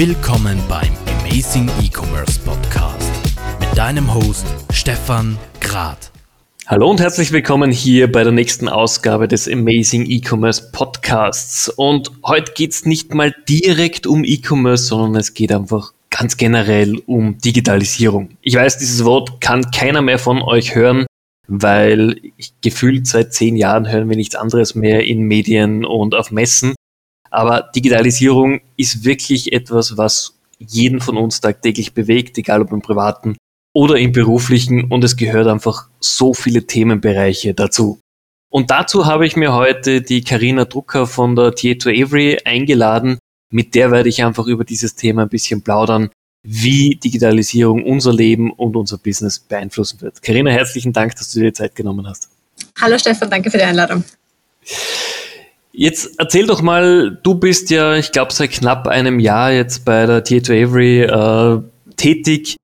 Willkommen beim Amazing E-Commerce Podcast mit deinem Host Stefan Grad. Hallo und herzlich willkommen hier bei der nächsten Ausgabe des Amazing E-Commerce Podcasts. Und heute geht es nicht mal direkt um E-Commerce, sondern es geht einfach ganz generell um Digitalisierung. Ich weiß, dieses Wort kann keiner mehr von euch hören, weil gefühlt seit zehn Jahren hören wir nichts anderes mehr in Medien und auf Messen. Aber Digitalisierung ist wirklich etwas, was jeden von uns tagtäglich bewegt, egal ob im privaten oder im beruflichen. Und es gehört einfach so viele Themenbereiche dazu. Und dazu habe ich mir heute die Karina Drucker von der Tieto Avery eingeladen. Mit der werde ich einfach über dieses Thema ein bisschen plaudern, wie Digitalisierung unser Leben und unser Business beeinflussen wird. Karina, herzlichen Dank, dass du dir Zeit genommen hast. Hallo Stefan, danke für die Einladung. Jetzt erzähl doch mal, du bist ja, ich glaube, seit knapp einem Jahr jetzt bei der Tieto Avery äh, tätig.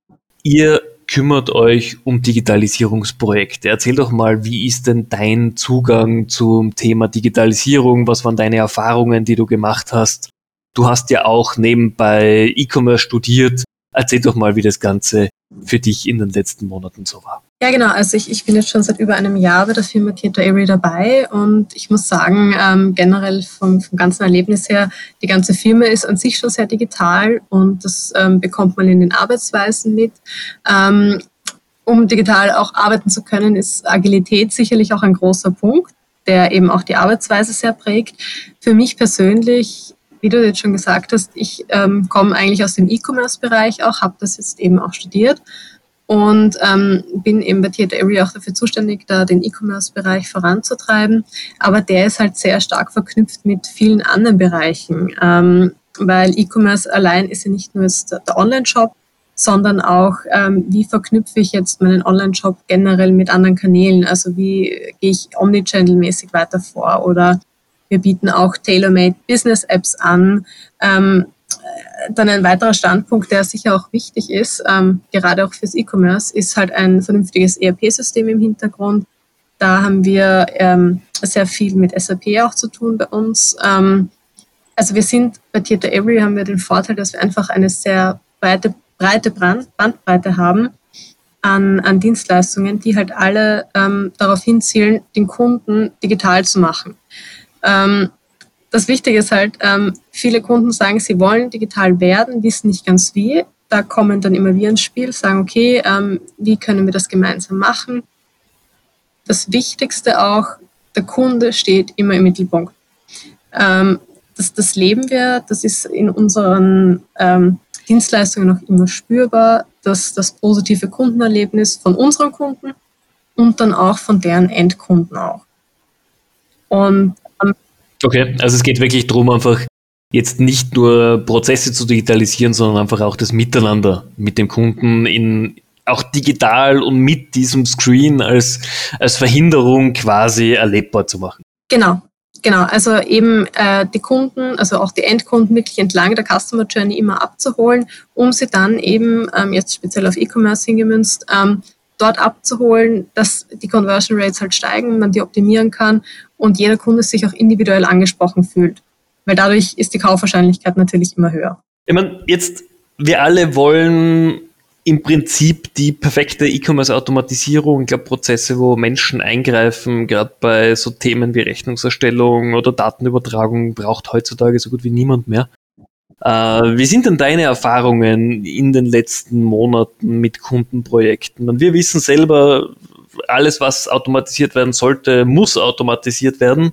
Ihr kümmert euch um Digitalisierungsprojekte. Erzähl doch mal, wie ist denn dein Zugang zum Thema Digitalisierung? Was waren deine Erfahrungen, die du gemacht hast? Du hast ja auch nebenbei E-Commerce studiert. Erzähl doch mal, wie das Ganze für dich in den letzten Monaten so war. Ja, genau. Also ich, ich bin jetzt schon seit über einem Jahr bei der Firma Theater Avery dabei und ich muss sagen, ähm, generell vom, vom ganzen Erlebnis her, die ganze Firma ist an sich schon sehr digital und das ähm, bekommt man in den Arbeitsweisen mit. Ähm, um digital auch arbeiten zu können, ist Agilität sicherlich auch ein großer Punkt, der eben auch die Arbeitsweise sehr prägt. Für mich persönlich wie du jetzt schon gesagt hast, ich ähm, komme eigentlich aus dem E-Commerce-Bereich auch, habe das jetzt eben auch studiert und ähm, bin eben bei Theater Area auch dafür zuständig, da den E-Commerce-Bereich voranzutreiben. Aber der ist halt sehr stark verknüpft mit vielen anderen Bereichen, ähm, weil E-Commerce allein ist ja nicht nur der Online-Shop, sondern auch, ähm, wie verknüpfe ich jetzt meinen Online-Shop generell mit anderen Kanälen? Also wie gehe ich omnichannel-mäßig weiter vor? Oder wir bieten auch Tailor-Made Business-Apps an. Ähm, dann ein weiterer Standpunkt, der sicher auch wichtig ist, ähm, gerade auch fürs E-Commerce, ist halt ein vernünftiges ERP-System im Hintergrund. Da haben wir ähm, sehr viel mit SAP auch zu tun bei uns. Ähm, also wir sind bei Theater Every haben wir den Vorteil, dass wir einfach eine sehr breite, breite Bandbreite haben an, an Dienstleistungen, die halt alle ähm, darauf hinzielen, den Kunden digital zu machen. Ähm, das Wichtige ist halt, ähm, viele Kunden sagen, sie wollen digital werden, wissen nicht ganz wie. Da kommen dann immer wir ins Spiel, sagen, okay, ähm, wie können wir das gemeinsam machen? Das Wichtigste auch, der Kunde steht immer im Mittelpunkt. Ähm, das, das leben wir, das ist in unseren Dienstleistungen auch immer spürbar, dass das positive Kundenerlebnis von unseren Kunden und dann auch von deren Endkunden auch. Und Okay, also es geht wirklich darum, einfach jetzt nicht nur Prozesse zu digitalisieren, sondern einfach auch das Miteinander mit dem Kunden in auch digital und mit diesem Screen als, als Verhinderung quasi erlebbar zu machen. Genau, Genau, also eben äh, die Kunden, also auch die Endkunden wirklich entlang der Customer Journey immer abzuholen, um sie dann eben, ähm, jetzt speziell auf E-Commerce hingemünzt, ähm, dort abzuholen, dass die Conversion Rates halt steigen, man die optimieren kann und jeder Kunde sich auch individuell angesprochen fühlt. Weil dadurch ist die Kaufwahrscheinlichkeit natürlich immer höher. Ich meine, jetzt, wir alle wollen im Prinzip die perfekte E-Commerce-Automatisierung, ich glaube Prozesse, wo Menschen eingreifen, gerade bei so Themen wie Rechnungserstellung oder Datenübertragung, braucht heutzutage so gut wie niemand mehr. Äh, wie sind denn deine Erfahrungen in den letzten Monaten mit Kundenprojekten? Und wir wissen selber, alles, was automatisiert werden sollte, muss automatisiert werden.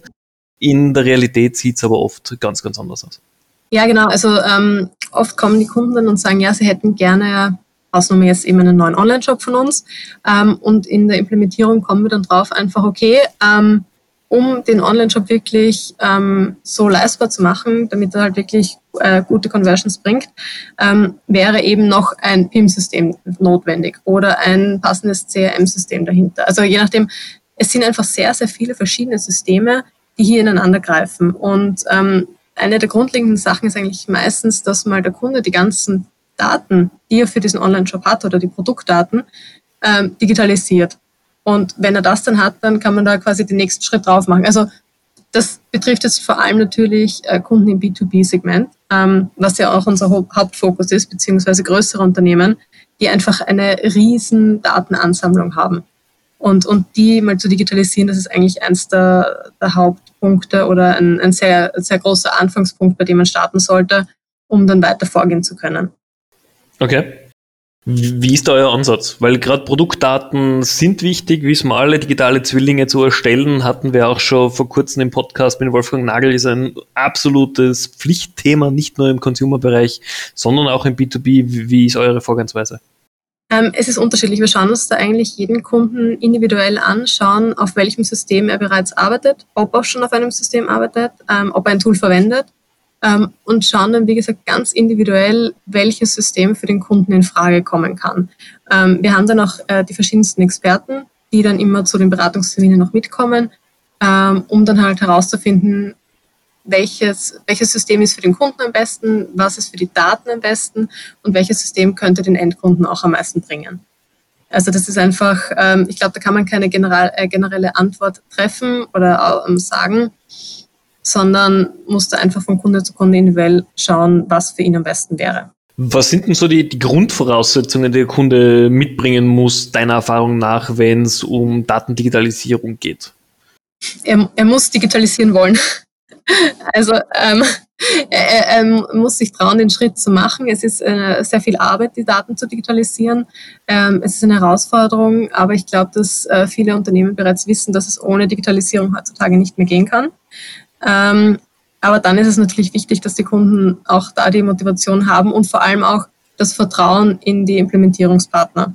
In der Realität sieht es aber oft ganz, ganz anders aus. Ja, genau. Also ähm, oft kommen die Kunden dann und sagen, ja, sie hätten gerne Ausnahme jetzt eben einen neuen Online-Shop von uns. Ähm, und in der Implementierung kommen wir dann drauf einfach, okay, ähm, um den Online-Shop wirklich ähm, so leistbar zu machen, damit er halt wirklich äh, gute Conversions bringt, ähm, wäre eben noch ein PIM-System notwendig oder ein passendes CRM-System dahinter. Also je nachdem, es sind einfach sehr, sehr viele verschiedene Systeme, die hier ineinander greifen. Und ähm, eine der grundlegenden Sachen ist eigentlich meistens, dass mal der Kunde die ganzen Daten, die er für diesen Online-Shop hat oder die Produktdaten, ähm, digitalisiert. Und wenn er das dann hat, dann kann man da quasi den nächsten Schritt drauf machen. Also das betrifft jetzt vor allem natürlich äh, Kunden im B2B-Segment. Ähm, was ja auch unser Hauptfokus ist, beziehungsweise größere Unternehmen, die einfach eine riesen Datenansammlung haben. Und, und die mal zu digitalisieren, das ist eigentlich eins der, der Hauptpunkte oder ein, ein sehr, sehr großer Anfangspunkt, bei dem man starten sollte, um dann weiter vorgehen zu können. Okay. Wie ist da euer Ansatz? Weil gerade Produktdaten sind wichtig, wissen wir alle, digitale Zwillinge zu erstellen, hatten wir auch schon vor kurzem im Podcast mit Wolfgang Nagel, ist ein absolutes Pflichtthema, nicht nur im Consumer-Bereich, sondern auch im B2B. Wie ist eure Vorgehensweise? Ähm, es ist unterschiedlich. Wir schauen uns da eigentlich jeden Kunden individuell an, schauen, auf welchem System er bereits arbeitet, ob er schon auf einem System arbeitet, ähm, ob er ein Tool verwendet ähm, und schauen dann, wie gesagt, ganz individuell, welches System für den Kunden in Frage kommen kann. Ähm, wir haben dann auch äh, die verschiedensten Experten, die dann immer zu den Beratungsterminen noch mitkommen, ähm, um dann halt herauszufinden, welches, welches System ist für den Kunden am besten, was ist für die Daten am besten und welches System könnte den Endkunden auch am meisten bringen. Also das ist einfach, ähm, ich glaube, da kann man keine äh, generelle Antwort treffen oder ähm, sagen sondern musste einfach von Kunde zu Kunde individuell schauen, was für ihn am besten wäre. Was sind denn so die, die Grundvoraussetzungen, die der Kunde mitbringen muss, deiner Erfahrung nach, wenn es um Datendigitalisierung geht? Er, er muss digitalisieren wollen. also ähm, er, er, muss sich trauen, den Schritt zu machen. Es ist äh, sehr viel Arbeit, die Daten zu digitalisieren. Ähm, es ist eine Herausforderung, aber ich glaube, dass äh, viele Unternehmen bereits wissen, dass es ohne Digitalisierung heutzutage nicht mehr gehen kann. Ähm, aber dann ist es natürlich wichtig, dass die Kunden auch da die Motivation haben und vor allem auch das Vertrauen in die Implementierungspartner.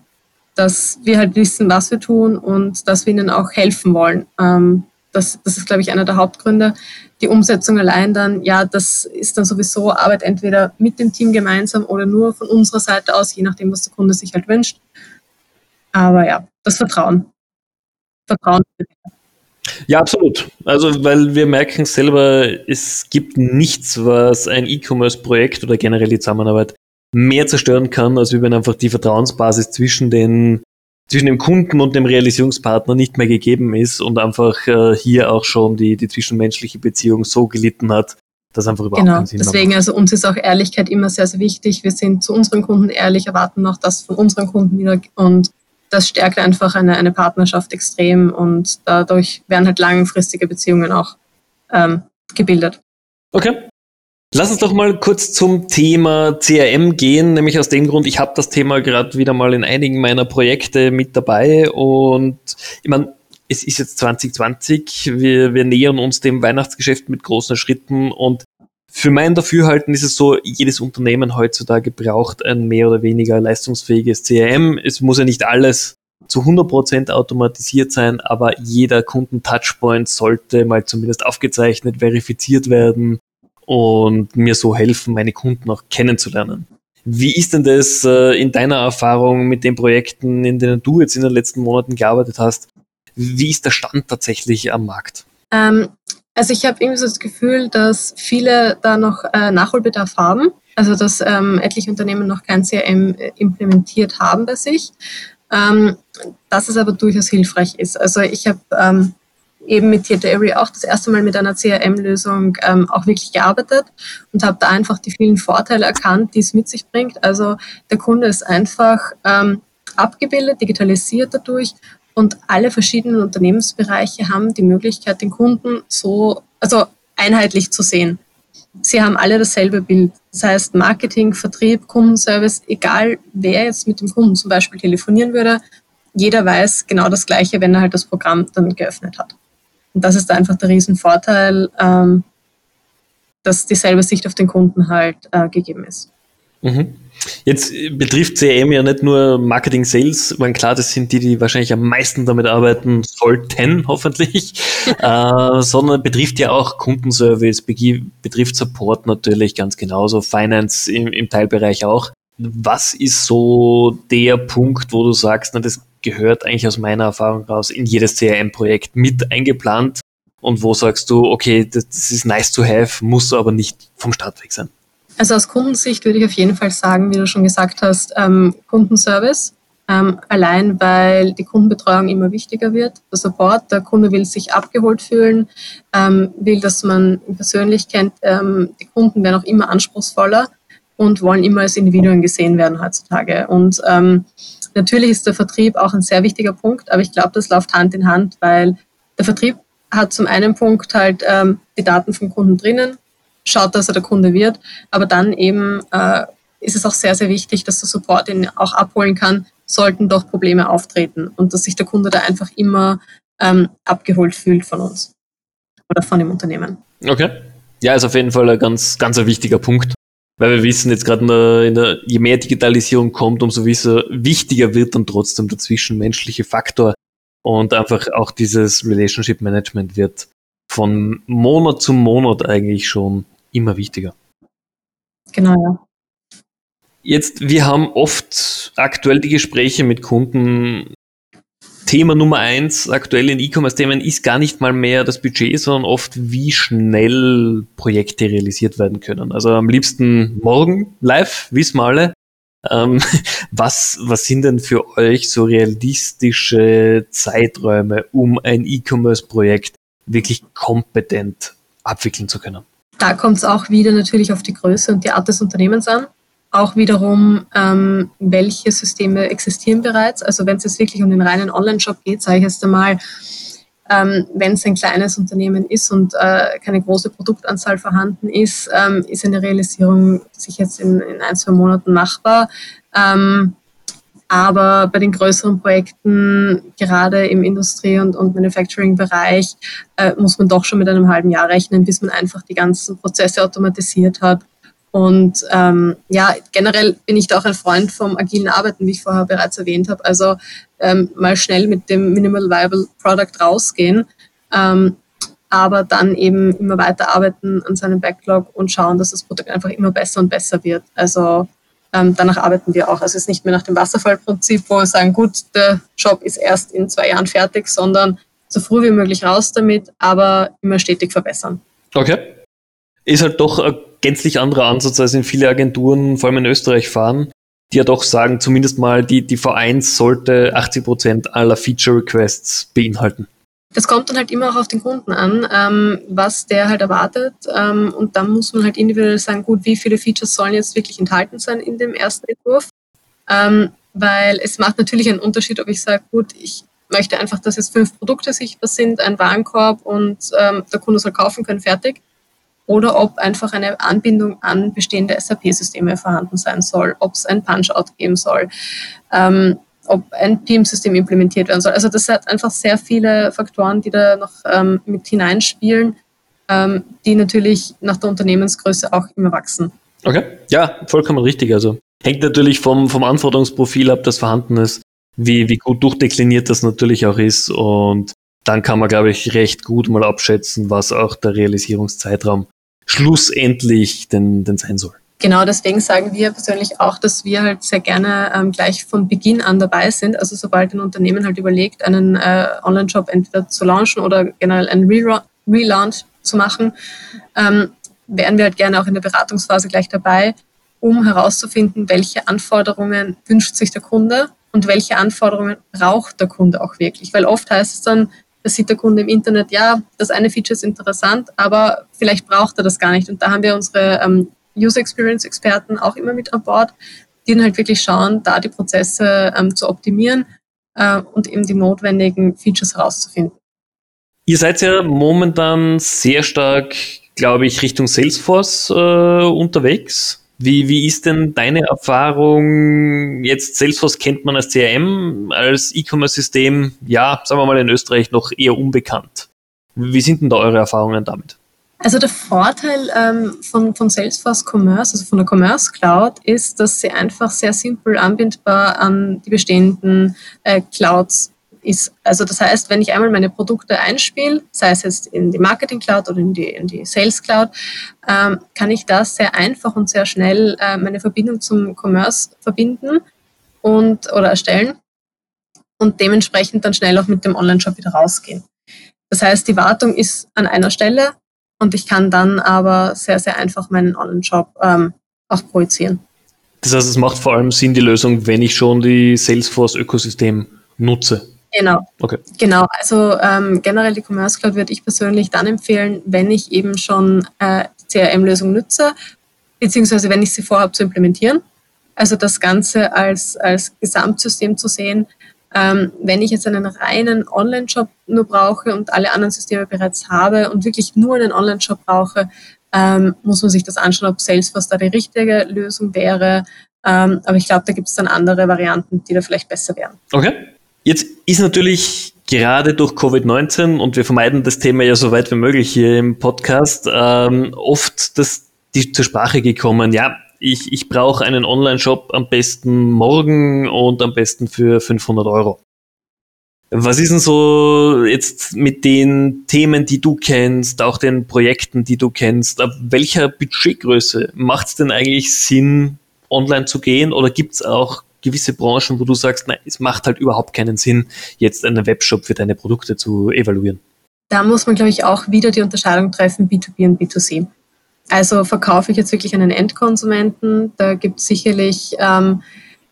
Dass wir halt wissen, was wir tun und dass wir ihnen auch helfen wollen. Ähm, das, das ist, glaube ich, einer der Hauptgründe. Die Umsetzung allein dann, ja, das ist dann sowieso Arbeit entweder mit dem Team gemeinsam oder nur von unserer Seite aus, je nachdem, was der Kunde sich halt wünscht. Aber ja, das Vertrauen. Vertrauen. Ja, absolut. Also, weil wir merken selber, es gibt nichts, was ein E-Commerce-Projekt oder generell die Zusammenarbeit mehr zerstören kann, als wenn einfach die Vertrauensbasis zwischen den zwischen dem Kunden und dem Realisierungspartner nicht mehr gegeben ist und einfach äh, hier auch schon die, die zwischenmenschliche Beziehung so gelitten hat, dass einfach überhaupt genau. keinen Sinn Deswegen, also uns ist auch Ehrlichkeit immer sehr, sehr wichtig. Wir sind zu unseren Kunden ehrlich, erwarten auch das von unseren Kunden wieder und das stärkt einfach eine, eine Partnerschaft extrem und dadurch werden halt langfristige Beziehungen auch ähm, gebildet. Okay. Lass uns doch mal kurz zum Thema CRM gehen, nämlich aus dem Grund, ich habe das Thema gerade wieder mal in einigen meiner Projekte mit dabei und ich meine, es ist jetzt 2020, wir, wir nähern uns dem Weihnachtsgeschäft mit großen Schritten und für mein Dafürhalten ist es so, jedes Unternehmen heutzutage braucht ein mehr oder weniger leistungsfähiges CRM. Es muss ja nicht alles zu 100% automatisiert sein, aber jeder Kunden-Touchpoint sollte mal zumindest aufgezeichnet, verifiziert werden und mir so helfen, meine Kunden auch kennenzulernen. Wie ist denn das äh, in deiner Erfahrung mit den Projekten, in denen du jetzt in den letzten Monaten gearbeitet hast? Wie ist der Stand tatsächlich am Markt? Ähm, also ich habe irgendwie so das Gefühl, dass viele da noch äh, Nachholbedarf haben. Also dass ähm, etliche Unternehmen noch kein CRM äh, implementiert haben bei sich. Ähm, dass es aber durchaus hilfreich ist. Also ich habe ähm, eben mit Theater auch das erste Mal mit einer CRM-Lösung ähm, auch wirklich gearbeitet und habe da einfach die vielen Vorteile erkannt, die es mit sich bringt. Also der Kunde ist einfach ähm, abgebildet, digitalisiert dadurch und alle verschiedenen Unternehmensbereiche haben die Möglichkeit, den Kunden so, also einheitlich zu sehen. Sie haben alle dasselbe Bild. Das heißt, Marketing, Vertrieb, Kundenservice, egal wer jetzt mit dem Kunden zum Beispiel telefonieren würde, jeder weiß genau das Gleiche, wenn er halt das Programm dann geöffnet hat. Und das ist einfach der Riesenvorteil, ähm, dass dieselbe Sicht auf den Kunden halt äh, gegeben ist. Mhm. Jetzt betrifft CRM ja nicht nur Marketing, Sales, weil klar, das sind die, die wahrscheinlich am meisten damit arbeiten sollten, hoffentlich, äh, sondern betrifft ja auch Kundenservice, betrifft Support natürlich ganz genauso, Finance im, im Teilbereich auch. Was ist so der Punkt, wo du sagst, na, das gehört eigentlich aus meiner Erfahrung raus in jedes CRM-Projekt mit eingeplant und wo sagst du, okay, das, das ist nice to have, muss aber nicht vom Start weg sein? Also aus Kundensicht würde ich auf jeden Fall sagen, wie du schon gesagt hast, ähm, Kundenservice. ähm, allein weil die Kundenbetreuung immer wichtiger wird. Der Support, der Kunde will sich abgeholt fühlen, ähm, will, dass man ihn persönlich kennt. Ähm, die Kunden werden auch immer anspruchsvoller und wollen immer als Individuen gesehen werden heutzutage. Und ähm, natürlich ist der Vertrieb auch ein sehr wichtiger Punkt, aber ich glaube, das läuft Hand in Hand, weil der Vertrieb hat zum einen Punkt halt ähm, die Daten vom Kunden drinnen, schaut, dass er der Kunde wird, aber dann eben äh, ist es auch sehr, sehr wichtig, dass der Support ihn auch abholen kann, sollten doch Probleme auftreten und dass sich der Kunde da einfach immer ähm, abgeholt fühlt von uns oder von dem Unternehmen. Okay. Ja, ist auf jeden Fall ein ganz, ganz ein wichtiger Punkt. Weil wir wissen jetzt gerade, je mehr Digitalisierung kommt, umso wichtiger wird dann trotzdem der zwischenmenschliche Faktor. Und einfach auch dieses Relationship Management wird von Monat zu Monat eigentlich schon immer wichtiger. Genau, ja. Jetzt, wir haben oft aktuell die Gespräche mit Kunden. Thema Nummer eins aktuell in E-Commerce-Themen ist gar nicht mal mehr das Budget, sondern oft, wie schnell Projekte realisiert werden können. Also am liebsten morgen live, wissen wir alle. Ähm, was, was sind denn für euch so realistische Zeiträume, um ein E-Commerce-Projekt wirklich kompetent abwickeln zu können? Da kommt es auch wieder natürlich auf die Größe und die Art des Unternehmens an auch wiederum, ähm, welche Systeme existieren bereits. Also wenn es jetzt wirklich um den reinen Online-Shop geht, sage ich jetzt einmal, ähm, wenn es ein kleines Unternehmen ist und äh, keine große Produktanzahl vorhanden ist, ähm, ist eine Realisierung sich jetzt in, in, ein, zwei Monaten machbar. Ähm, aber bei den größeren Projekten, gerade im Industrie- und, und Manufacturing-Bereich, äh, muss man doch schon mit einem halben Jahr rechnen, bis man einfach die ganzen Prozesse automatisiert hat und ähm, ja, generell bin ich da auch ein Freund vom agilen Arbeiten, wie ich vorher bereits erwähnt habe. Also ähm, mal schnell mit dem Minimal Viable Product rausgehen, ähm, aber dann eben immer weiter arbeiten an seinem Backlog und schauen, dass das Produkt einfach immer besser und besser wird. Also ähm, danach arbeiten wir auch. Also es ist nicht mehr nach dem Wasserfallprinzip, wo wir sagen, gut, der Job ist erst in zwei Jahren fertig, sondern so früh wie möglich raus damit, aber immer stetig verbessern. Okay. Ist halt doch ein gänzlich anderer Ansatz, als in viele Agenturen, vor allem in Österreich, fahren, die ja doch sagen, zumindest mal die, die V1 sollte 80 Prozent aller Feature-Requests beinhalten. Das kommt dann halt immer auch auf den Kunden an, ähm, was der halt erwartet. Ähm, und dann muss man halt individuell sagen, gut, wie viele Features sollen jetzt wirklich enthalten sein in dem ersten Entwurf? Ähm, weil es macht natürlich einen Unterschied, ob ich sage, gut, ich möchte einfach, dass jetzt fünf Produkte sichtbar sind, ein Warenkorb und ähm, der Kunde soll kaufen können, fertig oder ob einfach eine Anbindung an bestehende SAP-Systeme vorhanden sein soll, ob es ein Punch-Out geben soll, ähm, ob ein Team-System implementiert werden soll. Also das hat einfach sehr viele Faktoren, die da noch ähm, mit hineinspielen, ähm, die natürlich nach der Unternehmensgröße auch immer wachsen. Okay, ja, vollkommen richtig. Also hängt natürlich vom, vom Anforderungsprofil ab, das vorhanden ist, wie, wie gut durchdekliniert das natürlich auch ist und dann kann man, glaube ich, recht gut mal abschätzen, was auch der Realisierungszeitraum schlussendlich denn, denn sein soll. Genau, deswegen sagen wir persönlich auch, dass wir halt sehr gerne ähm, gleich von Beginn an dabei sind. Also sobald ein Unternehmen halt überlegt, einen äh, Online-Shop entweder zu launchen oder generell einen Relaunch zu machen, ähm, wären wir halt gerne auch in der Beratungsphase gleich dabei, um herauszufinden, welche Anforderungen wünscht sich der Kunde und welche Anforderungen braucht der Kunde auch wirklich. Weil oft heißt es dann, da sieht der Kunde im Internet, ja, das eine Feature ist interessant, aber vielleicht braucht er das gar nicht. Und da haben wir unsere ähm, User Experience Experten auch immer mit an Bord, die dann halt wirklich schauen, da die Prozesse ähm, zu optimieren äh, und eben die notwendigen Features herauszufinden. Ihr seid ja momentan sehr stark, glaube ich, Richtung Salesforce äh, unterwegs. Wie, wie ist denn deine Erfahrung? Jetzt Salesforce kennt man als CRM, als E-Commerce-System, ja, sagen wir mal in Österreich noch eher unbekannt. Wie sind denn da eure Erfahrungen damit? Also der Vorteil ähm, von, von Salesforce Commerce, also von der Commerce Cloud, ist, dass sie einfach sehr simpel anbindbar an die bestehenden äh, Clouds ist. Also das heißt, wenn ich einmal meine Produkte einspiele, sei es jetzt in die Marketing Cloud oder in die, in die Sales Cloud, ähm, kann ich da sehr einfach und sehr schnell äh, meine Verbindung zum Commerce verbinden und oder erstellen und dementsprechend dann schnell auch mit dem Online-Shop wieder rausgehen. Das heißt, die Wartung ist an einer Stelle und ich kann dann aber sehr, sehr einfach meinen Online-Shop ähm, auch projizieren. Das heißt, es macht vor allem Sinn, die Lösung, wenn ich schon die Salesforce-Ökosystem nutze. Genau. Okay. Genau. Also ähm, generell die Commerce Cloud würde ich persönlich dann empfehlen, wenn ich eben schon äh, CRM-Lösung nutze, beziehungsweise wenn ich sie vorhabe zu implementieren. Also das Ganze als, als Gesamtsystem zu sehen. Ähm, wenn ich jetzt einen reinen Online-Shop nur brauche und alle anderen Systeme bereits habe und wirklich nur einen Online-Shop brauche, ähm, muss man sich das anschauen, ob Salesforce da die richtige Lösung wäre. Ähm, aber ich glaube, da gibt es dann andere Varianten, die da vielleicht besser wären. Okay. Jetzt ist natürlich gerade durch Covid-19 und wir vermeiden das Thema ja so weit wie möglich hier im Podcast, ähm, oft das, die zur Sprache gekommen, ja, ich, ich brauche einen Online-Shop am besten morgen und am besten für 500 Euro. Was ist denn so jetzt mit den Themen, die du kennst, auch den Projekten, die du kennst, ab welcher Budgetgröße macht es denn eigentlich Sinn, online zu gehen oder gibt es auch gewisse Branchen, wo du sagst, nein, es macht halt überhaupt keinen Sinn, jetzt einen Webshop für deine Produkte zu evaluieren? Da muss man, glaube ich, auch wieder die Unterscheidung treffen, B2B und B2C. Also verkaufe ich jetzt wirklich einen Endkonsumenten, da gibt es sicherlich ähm,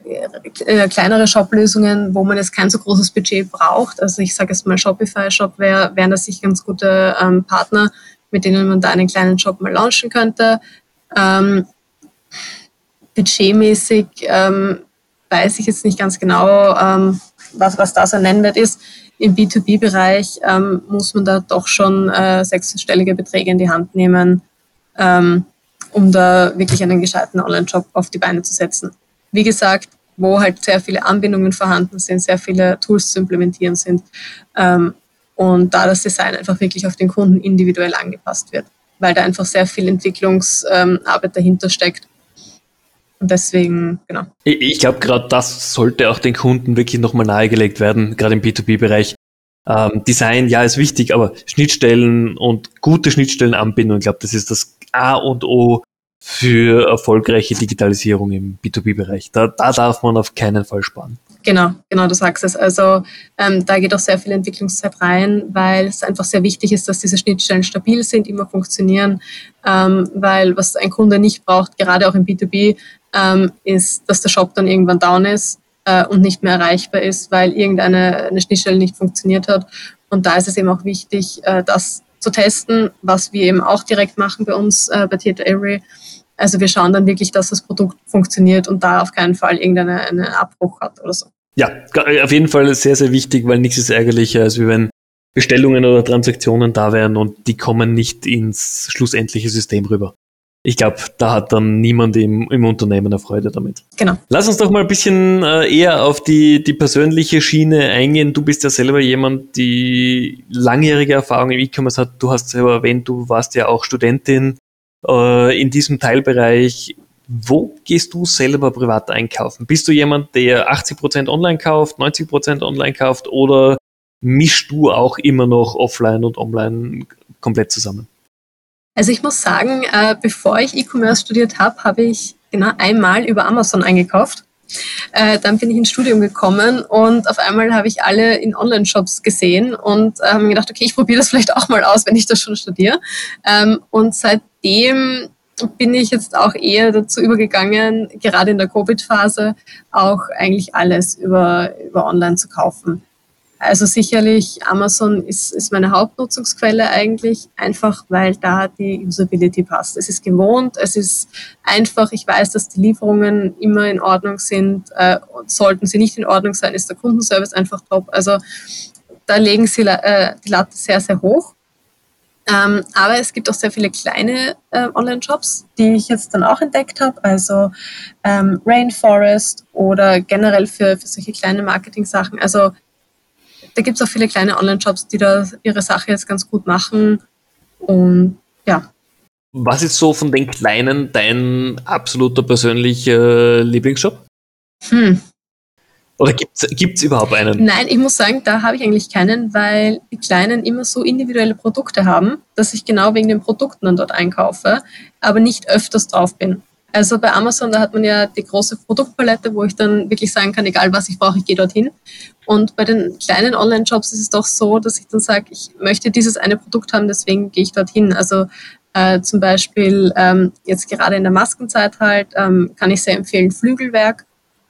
äh, kleinere Shop-Lösungen, wo man jetzt kein so großes Budget braucht. Also ich sage jetzt mal Shopify-Shop wäre wären das sicher ganz gute ähm, Partner, mit denen man da einen kleinen Shop mal launchen könnte. Ähm, budgetmäßig ähm, weiß ich jetzt nicht ganz genau, ähm, was, was da so Nennwert ist. Im B2B-Bereich ähm, muss man da doch schon äh, sechsstellige Beträge in die Hand nehmen, ähm, um da wirklich einen gescheiten Online-Shop auf die Beine zu setzen. Wie gesagt, wo halt sehr viele Anbindungen vorhanden sind, sehr viele Tools zu implementieren sind ähm, und da das Design einfach wirklich auf den Kunden individuell angepasst wird, weil da einfach sehr viel Entwicklungsarbeit ähm, dahinter steckt und deswegen, genau. Ich, ich glaube, gerade das sollte auch den Kunden wirklich nochmal nahegelegt werden, gerade im B2B-Bereich. Ähm, Design, ja, ist wichtig, aber Schnittstellen und gute Schnittstellenanbindung, ich glaube, das ist das A und O für erfolgreiche Digitalisierung im B2B-Bereich. Da, da darf man auf keinen Fall sparen. Genau, genau, du sagst es. Also ähm, da geht auch sehr viel Entwicklungszeit rein, weil es einfach sehr wichtig ist, dass diese Schnittstellen stabil sind, immer funktionieren, ähm, weil was ein Kunde nicht braucht, gerade auch im B2B, ähm, ist, dass der Shop dann irgendwann down ist äh, und nicht mehr erreichbar ist, weil irgendeine eine Schnittstelle nicht funktioniert hat. Und da ist es eben auch wichtig, äh, das zu testen, was wir eben auch direkt machen bei uns äh, bei Theater Avery. Also wir schauen dann wirklich, dass das Produkt funktioniert und da auf keinen Fall irgendeinen Abbruch hat oder so. Ja, auf jeden Fall sehr, sehr wichtig, weil nichts ist ärgerlicher, als wenn Bestellungen oder Transaktionen da wären und die kommen nicht ins schlussendliche System rüber ich glaube, da hat dann niemand im, im Unternehmen eine Freude damit. Genau. Lass uns doch mal ein bisschen äh, eher auf die, die persönliche Schiene eingehen. Du bist ja selber jemand, die langjährige Erfahrung im E-Commerce hat. Du hast selber erwähnt, du warst ja auch Studentin äh, in diesem Teilbereich. Wo gehst du selber privat einkaufen? Bist du jemand, der 80% online kauft, 90% online kauft oder mischst du auch immer noch offline und online komplett zusammen? Also ich muss sagen, äh, bevor ich E-Commerce studiert habe, habe ich genau einmal über Amazon eingekauft. Äh, dann bin ich ins Studium gekommen und auf einmal habe ich alle in Online-Shops gesehen und äh, habe mir gedacht, okay, ich probiere das vielleicht auch mal aus, wenn ich das schon studiere. Ähm, und seitdem bin ich jetzt auch eher dazu übergegangen, gerade in der Covid-Phase auch eigentlich alles über, über Online zu kaufen. Also sicherlich Amazon ist, ist meine Hauptnutzungsquelle eigentlich, einfach weil da die Usability passt. Es ist gewohnt, es ist einfach, ich weiß, dass die Lieferungen immer in Ordnung sind. Äh, sollten sie nicht in Ordnung sein, ist der Kundenservice einfach top. Also da legen sie äh, die Latte sehr, sehr hoch. Ähm, aber es gibt auch sehr viele kleine äh, Online-Shops, die ich jetzt dann auch entdeckt habe. Also ähm, Rainforest oder generell für, für solche kleine Marketing-Sachen. Also da gibt es auch viele kleine Online-Shops, die da ihre Sache jetzt ganz gut machen. Und ja. Was ist so von den kleinen dein absoluter persönlicher Lieblingsshop? Hm. Oder gibt es überhaupt einen? Nein, ich muss sagen, da habe ich eigentlich keinen, weil die Kleinen immer so individuelle Produkte haben, dass ich genau wegen den Produkten dann dort einkaufe, aber nicht öfters drauf bin. Also bei Amazon, da hat man ja die große Produktpalette, wo ich dann wirklich sagen kann, egal was ich brauche, ich gehe dorthin. Und bei den kleinen Online-Shops ist es doch so, dass ich dann sage, ich möchte dieses eine Produkt haben, deswegen gehe ich dorthin. Also Äh, zum Beispiel ähm, jetzt gerade in der Maskenzeit halt ähm, kann ich sehr empfehlen Flügelwerk.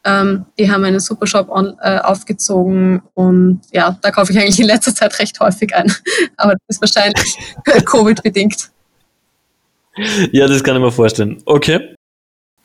Ähm, die haben einen super Shop on, äh, aufgezogen und ja, da kaufe ich eigentlich in letzter Zeit recht häufig ein. Aber das ist wahrscheinlich Covid-bedingt. Ja, das kann ich mir vorstellen. Okay.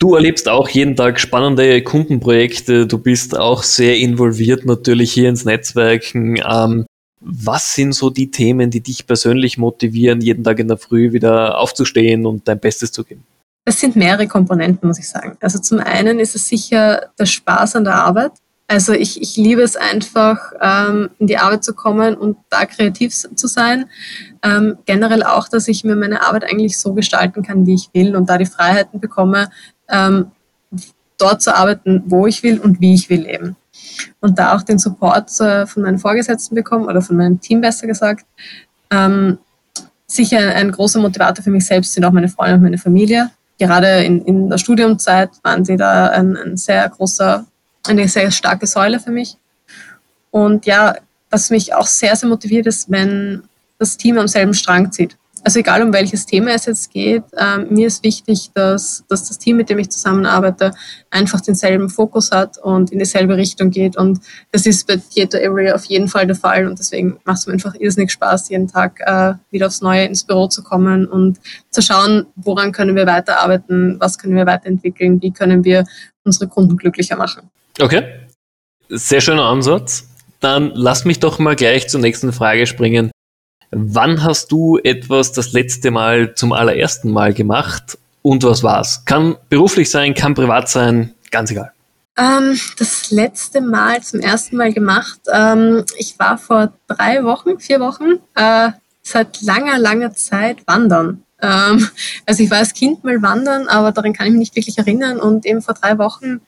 Du erlebst auch jeden Tag spannende Kundenprojekte. Du bist auch sehr involviert natürlich hier ins Netzwerken. Ähm, was sind so die Themen, die dich persönlich motivieren, jeden Tag in der Früh wieder aufzustehen und dein Bestes zu geben? Es sind mehrere Komponenten, muss ich sagen. Also zum einen ist es sicher der Spaß an der Arbeit. Also ich, ich liebe es einfach, ähm, in die Arbeit zu kommen und da kreativ zu sein. Ähm, generell auch, dass ich mir meine Arbeit eigentlich so gestalten kann, wie ich will und da die Freiheiten bekomme, ähm, dort zu arbeiten, wo ich will und wie ich will eben. Und da auch den Support äh, von meinen Vorgesetzten bekommen oder von meinem Team besser gesagt. Ähm, sicher ein, ein großer Motivator für mich selbst sind auch meine Freunde und meine Familie. Gerade in, in der Studiumzeit waren sie da ein, ein sehr großer, eine sehr starke Säule für mich. Und ja, was mich auch sehr, sehr motiviert ist, wenn das Team am selben Strang zieht also egal um welches Thema es jetzt geht, ähm, mir ist wichtig, dass, dass das Team, mit dem ich zusammenarbeite, einfach denselben Fokus hat und in dieselbe Richtung geht. Und das ist bei Theater Area auf jeden Fall der Fall. Und deswegen macht es mir einfach irrsinnig Spaß, jeden Tag äh, wieder aufs Neue ins Büro zu kommen und zu schauen, woran können wir weiterarbeiten, was können wir weiterentwickeln, wie können wir unsere Kunden glücklicher machen. Okay, sehr schöner Ansatz. Dann lass mich doch mal gleich zur nächsten Frage springen. Wann hast du etwas das letzte Mal zum allerersten Mal gemacht und was war's? Kann beruflich sein, kann privat sein, ganz egal. Ähm, das letzte Mal zum ersten Mal gemacht. Ähm, ich war vor drei Wochen, vier Wochen, äh, seit langer, langer Zeit wandern. Ähm, also ich war als Kind mal wandern, aber daran kann ich mich nicht wirklich erinnern. Und eben vor drei Wochen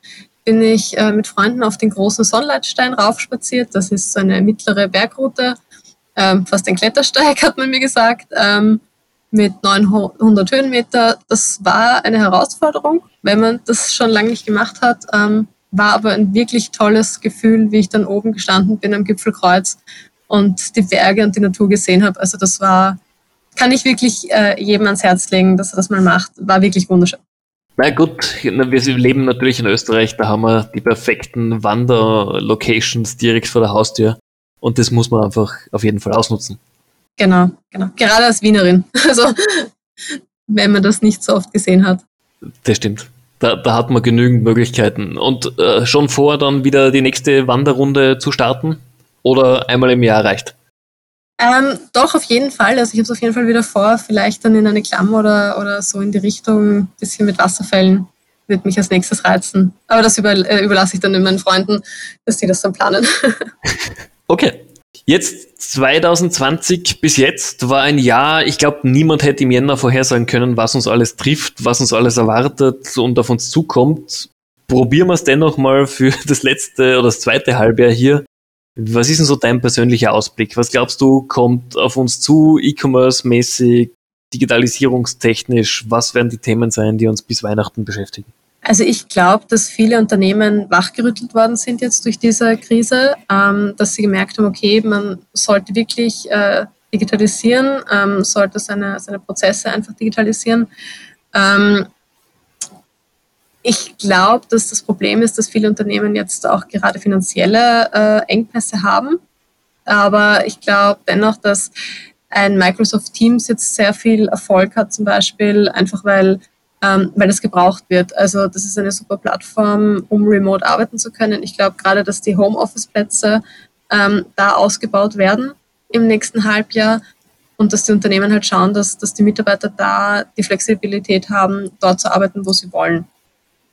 bin ich äh, mit Freunden auf den großen Sonnleitstein raufspaziert. Das ist so eine mittlere Bergroute ähm, fast ein Klettersteig, hat man mir gesagt, ähm, mit 900 Höhenmeter. Das war eine Herausforderung, wenn man das schon lange nicht gemacht hat. Ähm, war aber ein wirklich tolles Gefühl, wie ich dann oben gestanden bin am Gipfelkreuz und die Berge und die Natur gesehen habe. Also das war, kann ich wirklich äh, jedem ans Herz legen, dass er das mal macht. War wirklich wunderschön. Na gut, wir leben natürlich in Österreich, da haben wir die perfekten Wanderlocations direkt vor der Haustür. Und das muss man einfach auf jeden Fall ausnutzen. Genau, genau. Gerade als Wienerin. Also, wenn man das nicht so oft gesehen hat. Das stimmt. Da, da hat man genügend Möglichkeiten. Und äh, schon vor, dann wieder die nächste Wanderrunde zu starten? Oder einmal im Jahr reicht? Ähm, doch, auf jeden Fall. Also ich habe es auf jeden Fall wieder vor, vielleicht dann in eine Klamm oder, oder so in die Richtung, ein bisschen mit Wasserfällen, wird mich als nächstes reizen. Aber das über, äh, überlasse ich dann meinen Freunden, dass die das dann planen. Okay. Jetzt 2020 bis jetzt war ein Jahr, ich glaube, niemand hätte im Jänner vorhersagen können, was uns alles trifft, was uns alles erwartet und auf uns zukommt. Probieren wir es dennoch mal für das letzte oder das zweite Halbjahr hier. Was ist denn so dein persönlicher Ausblick? Was glaubst du, kommt auf uns zu, E-Commerce-mäßig, digitalisierungstechnisch? Was werden die Themen sein, die uns bis Weihnachten beschäftigen? Also ich glaube, dass viele Unternehmen wachgerüttelt worden sind jetzt durch diese Krise, ähm, dass sie gemerkt haben, okay, man sollte wirklich äh, digitalisieren, ähm, sollte seine, seine Prozesse einfach digitalisieren. Ähm, ich glaube, dass das Problem ist, dass viele Unternehmen jetzt auch gerade finanzielle äh, Engpässe haben. Aber ich glaube dennoch, dass ein Microsoft Teams jetzt sehr viel Erfolg hat, zum Beispiel einfach weil ähm, weil es gebraucht wird. Also das ist eine super Plattform, um remote arbeiten zu können. Ich glaube gerade, dass die Homeoffice-Plätze ähm, da ausgebaut werden im nächsten Halbjahr und dass die Unternehmen halt schauen, dass, dass die Mitarbeiter da die Flexibilität haben, dort zu arbeiten, wo sie wollen.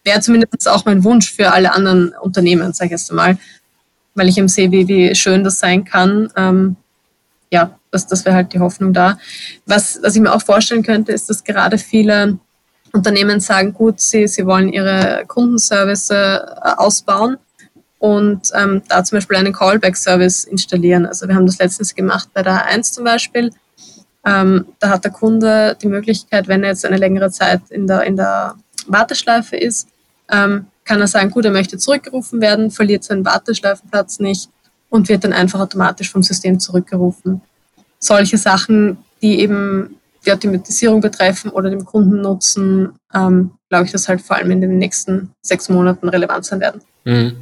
Wäre zumindest auch mein Wunsch für alle anderen Unternehmen, sage ich jetzt einmal, weil ich eben sehe, wie, wie schön das sein kann. Ähm, ja, das, das wäre halt die Hoffnung da. Was, was ich mir auch vorstellen könnte, ist, dass gerade viele Unternehmen sagen, gut, sie, sie wollen ihre Kundenservice äh, ausbauen und ähm, da zum Beispiel einen Callback-Service installieren. Also wir haben das letztens gemacht bei der A1 zum Beispiel. Ähm, da hat der Kunde die Möglichkeit, wenn er jetzt eine längere Zeit in der, in der Warteschleife ist, ähm, kann er sagen, gut, er möchte zurückgerufen werden, verliert seinen Warteschleifenplatz nicht und wird dann einfach automatisch vom System zurückgerufen. Solche Sachen, die eben die Automatisierung betreffen oder dem Kundennutzen, ähm, glaube ich, dass halt vor allem in den nächsten sechs Monaten relevant sein werden. Mhm.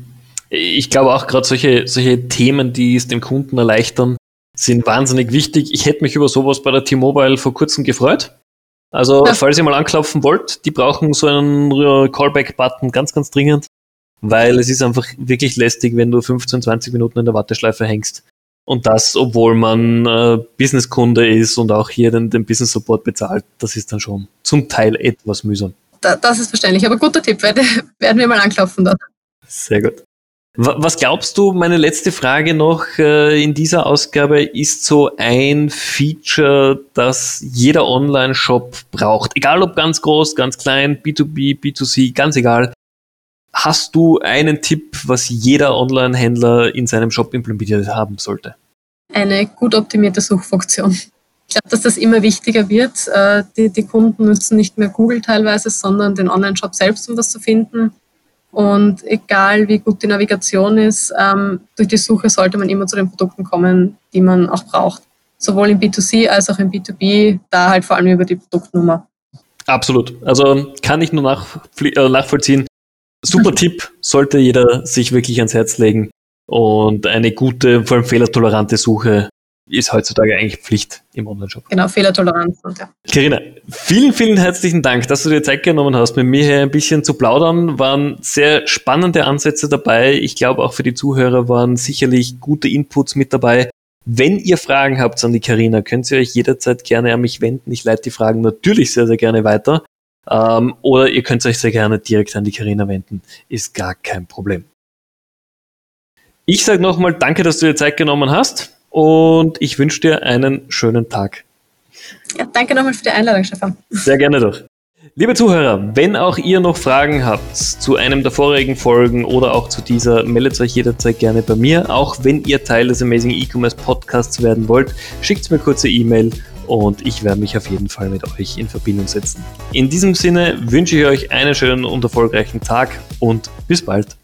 Ich glaube auch gerade solche, solche Themen, die es dem Kunden erleichtern, sind wahnsinnig wichtig. Ich hätte mich über sowas bei der T-Mobile vor kurzem gefreut. Also, ja. falls ihr mal anklopfen wollt, die brauchen so einen Callback-Button ganz, ganz dringend, weil es ist einfach wirklich lästig, wenn du 15, 20 Minuten in der Warteschleife hängst. Und das, obwohl man äh, Businesskunde ist und auch hier den, den Business Support bezahlt, das ist dann schon zum Teil etwas mühsam. Da, das ist verständlich, aber guter Tipp, werde, werden wir mal anklopfen dort. Sehr gut. Was glaubst du, meine letzte Frage noch äh, in dieser Ausgabe ist so ein Feature, das jeder Online-Shop braucht. Egal ob ganz groß, ganz klein, B2B, B2C, ganz egal. Hast du einen Tipp, was jeder Online-Händler in seinem Shop implementiert haben sollte? Eine gut optimierte Suchfunktion. Ich glaube, dass das immer wichtiger wird. Äh, die, die Kunden nutzen nicht mehr Google teilweise, sondern den Online-Shop selbst, um das zu finden. Und egal wie gut die Navigation ist, ähm, durch die Suche sollte man immer zu den Produkten kommen, die man auch braucht. Sowohl im B2C als auch im B2B, da halt vor allem über die Produktnummer. Absolut. Also kann ich nur äh, nachvollziehen. Super Tipp, sollte jeder sich wirklich ans Herz legen. Und eine gute, vor allem fehlertolerante Suche ist heutzutage eigentlich Pflicht im Online-Shop. Genau, Fehlertoleranz. Und ja. Carina, vielen, vielen herzlichen Dank, dass du dir Zeit genommen hast, mit mir hier ein bisschen zu plaudern. Waren sehr spannende Ansätze dabei. Ich glaube, auch für die Zuhörer waren sicherlich gute Inputs mit dabei. Wenn ihr Fragen habt an die Carina, könnt ihr euch jederzeit gerne an mich wenden. Ich leite die Fragen natürlich sehr, sehr gerne weiter. Ähm, oder ihr könnt euch sehr gerne direkt an die Carina wenden. Ist gar kein Problem. Ich sage nochmal danke, dass du dir Zeit genommen hast und ich wünsche dir einen schönen Tag. Ja, danke nochmal für die Einladung, Stefan. Sehr gerne doch. Liebe Zuhörer, wenn auch ihr noch Fragen habt zu einem der vorigen Folgen oder auch zu dieser, meldet euch jederzeit gerne bei mir. Auch wenn ihr Teil des Amazing E-Commerce Podcasts werden wollt, schickt mir kurze E-Mail und ich werde mich auf jeden Fall mit euch in Verbindung setzen. In diesem Sinne wünsche ich euch einen schönen und erfolgreichen Tag und bis bald.